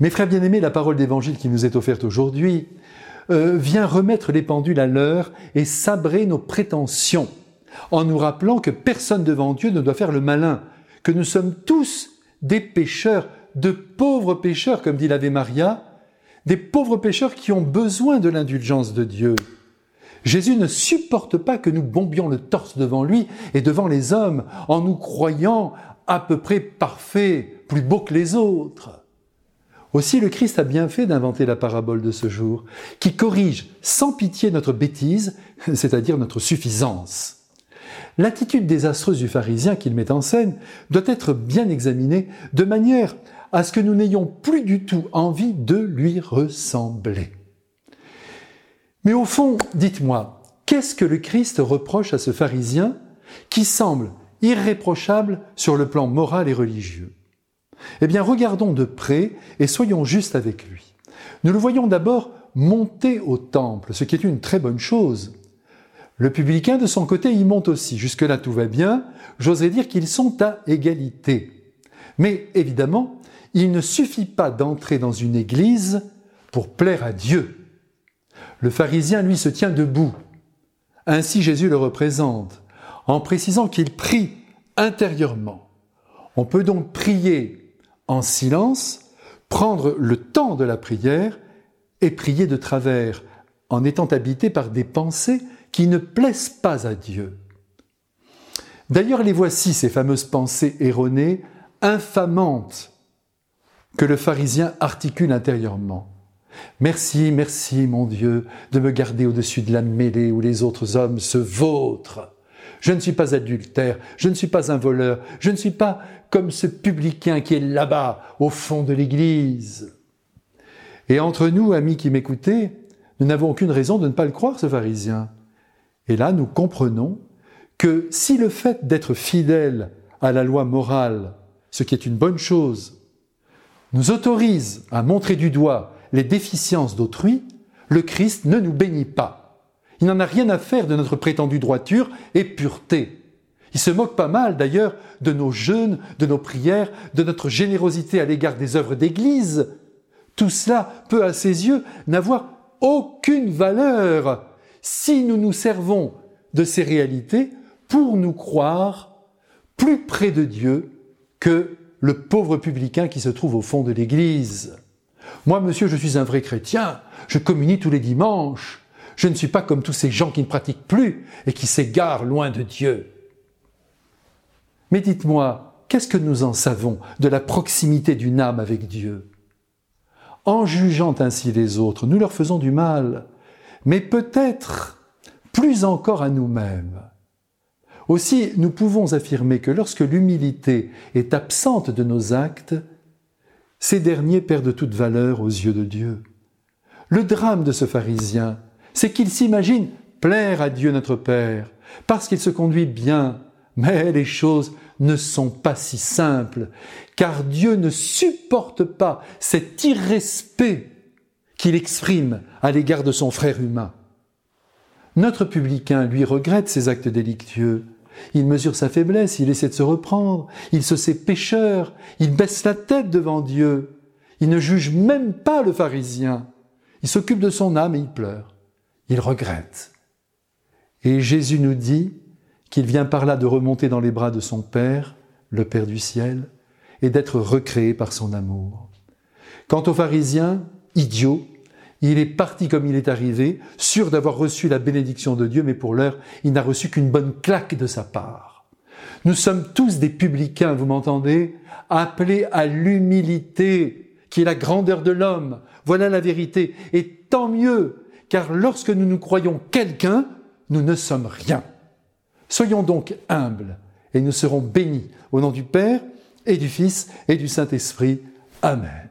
Mes frères bien-aimés, la parole d'évangile qui nous est offerte aujourd'hui euh, vient remettre les pendules à l'heure et sabrer nos prétentions en nous rappelant que personne devant Dieu ne doit faire le malin, que nous sommes tous des pécheurs, de pauvres pécheurs, comme dit l'Ave Maria, des pauvres pécheurs qui ont besoin de l'indulgence de Dieu. Jésus ne supporte pas que nous bombions le torse devant lui et devant les hommes en nous croyant à peu près parfaits, plus beaux que les autres. Aussi le Christ a bien fait d'inventer la parabole de ce jour, qui corrige sans pitié notre bêtise, c'est-à-dire notre suffisance. L'attitude désastreuse du pharisien qu'il met en scène doit être bien examinée de manière à ce que nous n'ayons plus du tout envie de lui ressembler. Mais au fond, dites-moi, qu'est-ce que le Christ reproche à ce pharisien qui semble irréprochable sur le plan moral et religieux? Eh bien, regardons de près et soyons justes avec lui. Nous le voyons d'abord monter au temple, ce qui est une très bonne chose. Le publicain, de son côté, y monte aussi. Jusque-là, tout va bien. J'oserais dire qu'ils sont à égalité. Mais évidemment, il ne suffit pas d'entrer dans une église pour plaire à Dieu. Le pharisien, lui, se tient debout. Ainsi Jésus le représente, en précisant qu'il prie intérieurement. On peut donc prier en silence, prendre le temps de la prière et prier de travers, en étant habité par des pensées qui ne plaisent pas à Dieu. D'ailleurs, les voici, ces fameuses pensées erronées, infamantes, que le pharisien articule intérieurement. Merci, merci, mon Dieu, de me garder au-dessus de la mêlée où les autres hommes se vautrent. Je ne suis pas adultère, je ne suis pas un voleur, je ne suis pas comme ce publicain qui est là-bas, au fond de l'église. Et entre nous, amis qui m'écoutez, nous n'avons aucune raison de ne pas le croire, ce pharisien. Et là, nous comprenons que si le fait d'être fidèle à la loi morale, ce qui est une bonne chose, nous autorise à montrer du doigt les déficiences d'autrui, le Christ ne nous bénit pas. Il n'en a rien à faire de notre prétendue droiture et pureté. Il se moque pas mal d'ailleurs de nos jeûnes, de nos prières, de notre générosité à l'égard des œuvres d'Église. Tout cela peut à ses yeux n'avoir aucune valeur si nous nous servons de ces réalités pour nous croire plus près de Dieu que le pauvre publicain qui se trouve au fond de l'Église. Moi, monsieur, je suis un vrai chrétien, je communie tous les dimanches, je ne suis pas comme tous ces gens qui ne pratiquent plus et qui s'égarent loin de Dieu. Mais dites-moi, qu'est-ce que nous en savons de la proximité d'une âme avec Dieu? En jugeant ainsi les autres, nous leur faisons du mal, mais peut-être plus encore à nous-mêmes. Aussi, nous pouvons affirmer que lorsque l'humilité est absente de nos actes, ces derniers perdent toute valeur aux yeux de Dieu. Le drame de ce pharisien, c'est qu'il s'imagine plaire à Dieu notre Père, parce qu'il se conduit bien, mais les choses ne sont pas si simples, car Dieu ne supporte pas cet irrespect qu'il exprime à l'égard de son frère humain. Notre publicain, lui, regrette ses actes délictueux, il mesure sa faiblesse, il essaie de se reprendre, il se sait pécheur, il baisse la tête devant Dieu, il ne juge même pas le pharisien, il s'occupe de son âme et il pleure, il regrette. Et Jésus nous dit qu'il vient par là de remonter dans les bras de son Père, le Père du ciel, et d'être recréé par son amour. Quant au pharisien, idiot, il est parti comme il est arrivé, sûr d'avoir reçu la bénédiction de Dieu, mais pour l'heure, il n'a reçu qu'une bonne claque de sa part. Nous sommes tous des publicains, vous m'entendez, appelés à l'humilité, qui est la grandeur de l'homme. Voilà la vérité. Et tant mieux, car lorsque nous nous croyons quelqu'un, nous ne sommes rien. Soyons donc humbles, et nous serons bénis au nom du Père et du Fils et du Saint-Esprit. Amen.